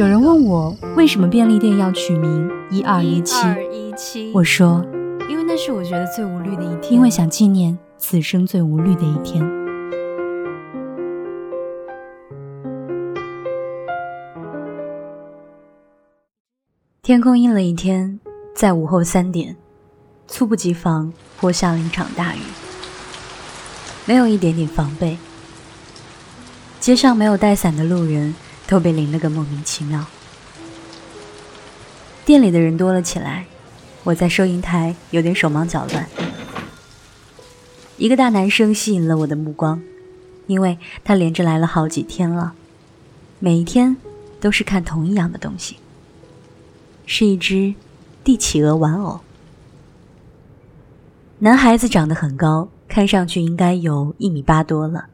有人问我为什么便利店要取名一二一七？我说，因为那是我觉得最无虑的一天，因为想纪念此生最无虑的一天。天空阴了一天，在午后三点，猝不及防泼下了一场大雨，没有一点点防备，街上没有带伞的路人。都被淋了个莫名其妙。店里的人多了起来，我在收银台有点手忙脚乱。一个大男生吸引了我的目光，因为他连着来了好几天了，每一天都是看同一样的东西，是一只帝企鹅玩偶。男孩子长得很高，看上去应该有一米八多了。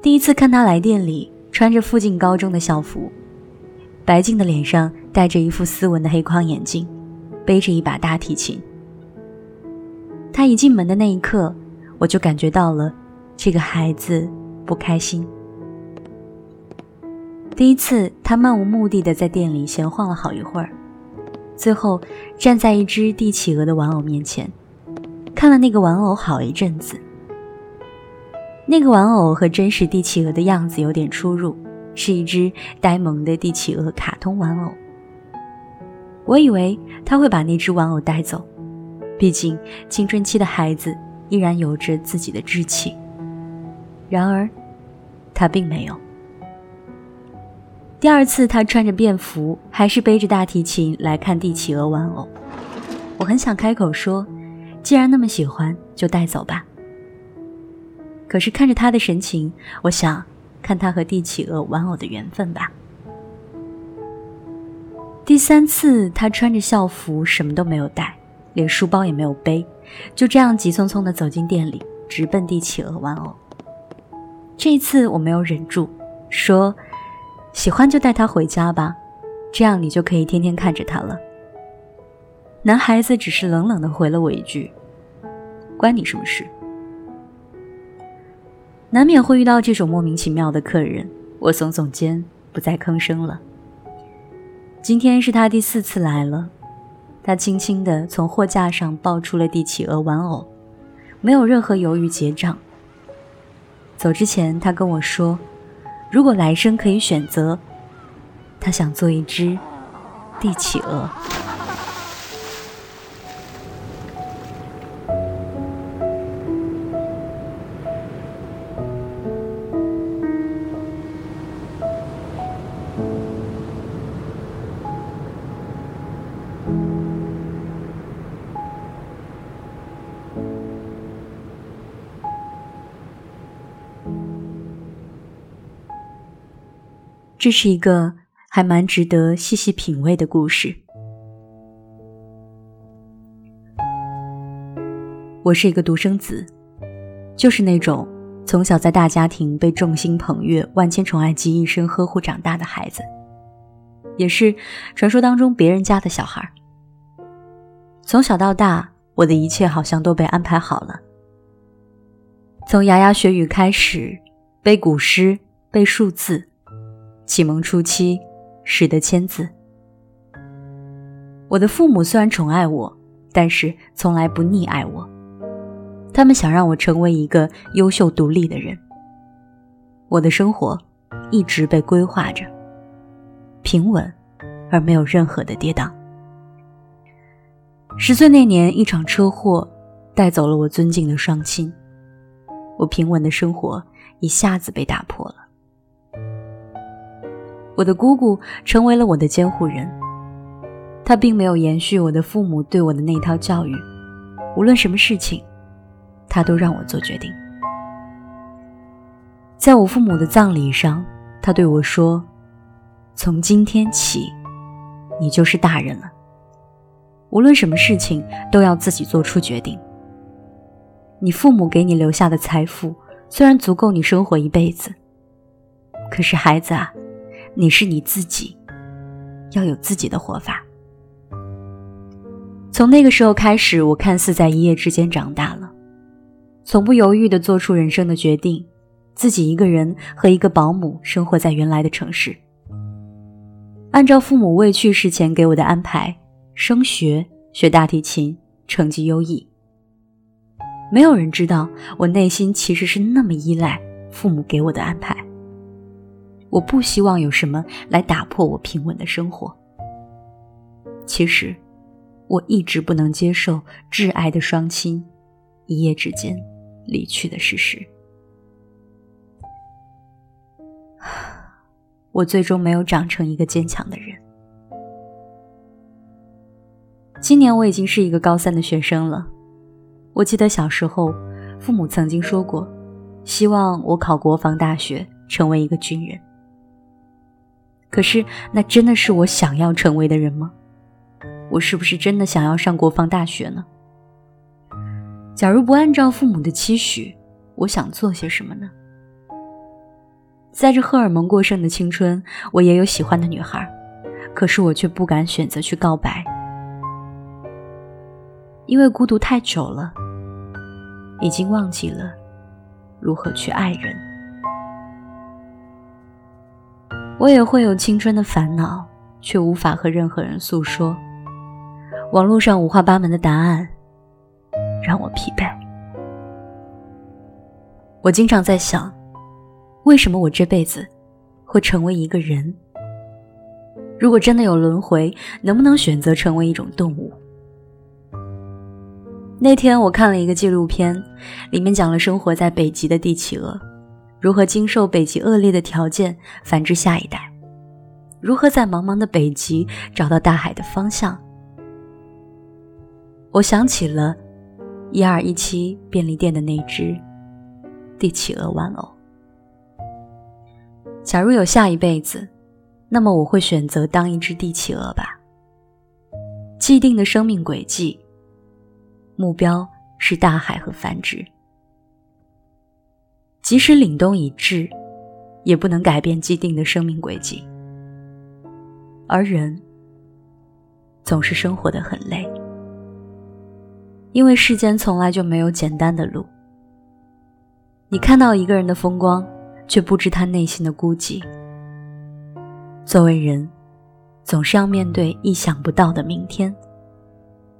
第一次看他来店里。穿着附近高中的校服，白净的脸上戴着一副斯文的黑框眼镜，背着一把大提琴。他一进门的那一刻，我就感觉到了这个孩子不开心。第一次，他漫无目的的在店里闲晃了好一会儿，最后站在一只帝企鹅的玩偶面前，看了那个玩偶好一阵子。那个玩偶和真实帝企鹅的样子有点出入，是一只呆萌的帝企鹅卡通玩偶。我以为他会把那只玩偶带走，毕竟青春期的孩子依然有着自己的志气。然而，他并没有。第二次，他穿着便服，还是背着大提琴来看帝企鹅玩偶。我很想开口说：“既然那么喜欢，就带走吧。”可是看着他的神情，我想看他和帝企鹅玩偶的缘分吧。第三次，他穿着校服，什么都没有带，连书包也没有背，就这样急匆匆地走进店里，直奔帝企鹅玩偶。这一次我没有忍住，说：“喜欢就带他回家吧，这样你就可以天天看着他了。”男孩子只是冷冷地回了我一句：“关你什么事？”难免会遇到这种莫名其妙的客人，我耸耸肩，不再吭声了。今天是他第四次来了，他轻轻地从货架上抱出了帝企鹅玩偶，没有任何犹豫结账。走之前，他跟我说，如果来生可以选择，他想做一只帝企鹅。这是一个还蛮值得细细品味的故事。我是一个独生子，就是那种从小在大家庭被众星捧月、万千宠爱集一身呵护长大的孩子，也是传说当中别人家的小孩。从小到大，我的一切好像都被安排好了。从牙牙学语开始，背古诗，背数字。启蒙初期，识得签字。我的父母虽然宠爱我，但是从来不溺爱我。他们想让我成为一个优秀独立的人。我的生活一直被规划着，平稳而没有任何的跌宕。十岁那年，一场车祸带走了我尊敬的双亲，我平稳的生活一下子被打破了。我的姑姑成为了我的监护人，她并没有延续我的父母对我的那套教育，无论什么事情，她都让我做决定。在我父母的葬礼上，他对我说：“从今天起，你就是大人了。无论什么事情，都要自己做出决定。你父母给你留下的财富，虽然足够你生活一辈子，可是孩子啊，你是你自己，要有自己的活法。从那个时候开始，我看似在一夜之间长大了，从不犹豫地做出人生的决定，自己一个人和一个保姆生活在原来的城市，按照父母未去世前给我的安排，升学、学大提琴，成绩优异。没有人知道我内心其实是那么依赖父母给我的安排。我不希望有什么来打破我平稳的生活。其实，我一直不能接受挚爱的双亲一夜之间离去的事实。我最终没有长成一个坚强的人。今年我已经是一个高三的学生了。我记得小时候，父母曾经说过，希望我考国防大学，成为一个军人。可是，那真的是我想要成为的人吗？我是不是真的想要上国防大学呢？假如不按照父母的期许，我想做些什么呢？在这荷尔蒙过剩的青春，我也有喜欢的女孩，可是我却不敢选择去告白，因为孤独太久了。已经忘记了如何去爱人。我也会有青春的烦恼，却无法和任何人诉说。网络上五花八门的答案让我疲惫。我经常在想，为什么我这辈子会成为一个人？如果真的有轮回，能不能选择成为一种动物？那天我看了一个纪录片，里面讲了生活在北极的帝企鹅，如何经受北极恶劣的条件繁殖下一代，如何在茫茫的北极找到大海的方向。我想起了一二一七便利店的那只帝企鹅玩偶。假如有下一辈子，那么我会选择当一只帝企鹅吧。既定的生命轨迹。目标是大海和繁殖，即使凛冬已至，也不能改变既定的生命轨迹。而人总是生活的很累，因为世间从来就没有简单的路。你看到一个人的风光，却不知他内心的孤寂。作为人，总是要面对意想不到的明天。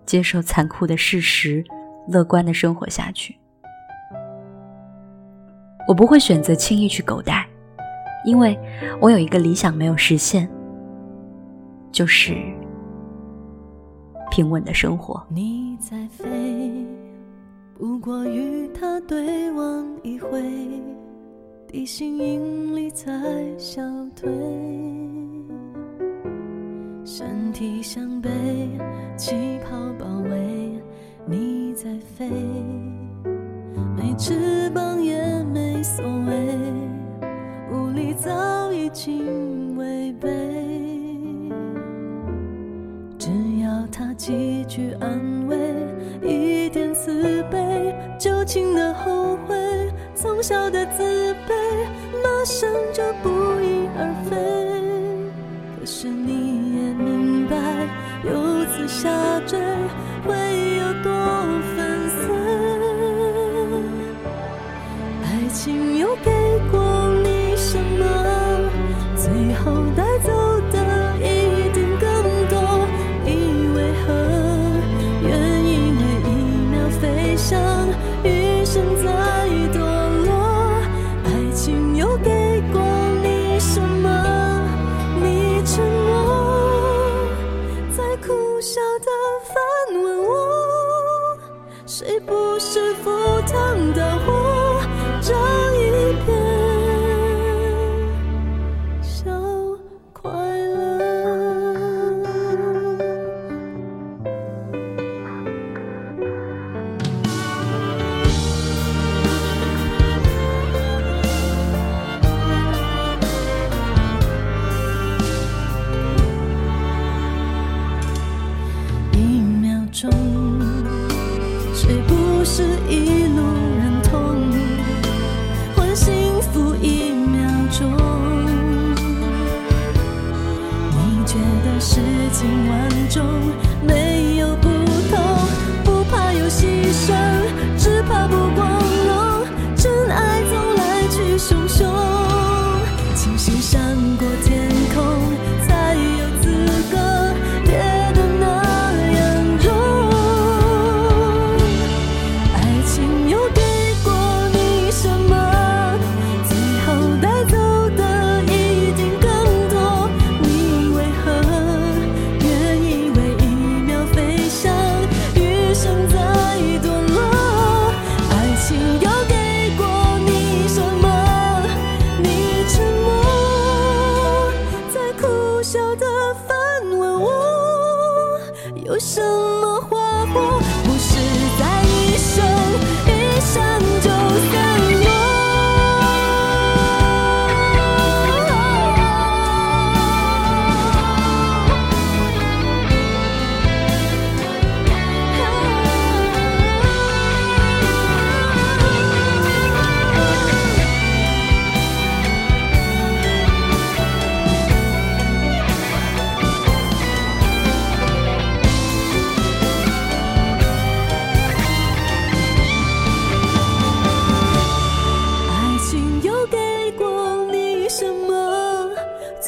接受残酷的事实，乐观的生活下去。我不会选择轻易去狗带，因为我有一个理想没有实现，就是平稳的生活。你在飞，不过与他对望一回，地心引力在消退。身体向背，气泡包围，你在飞，没翅膀早已经违背。只要他几句安慰，一点慈悲，旧情的后悔，从小的自卑，马上就不翼而飞。可是你也明白。由此下坠秒飞翔，余生再堕落？爱情又给过你什么？你沉默。在苦笑的反问我，谁不是赴汤蹈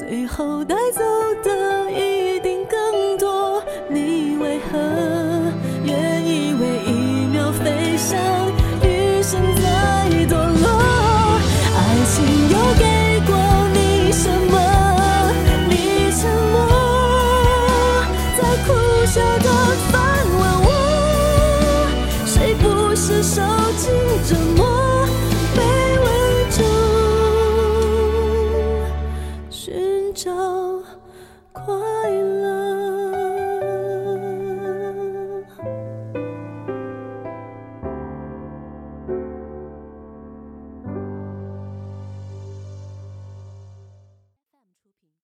最后带走的一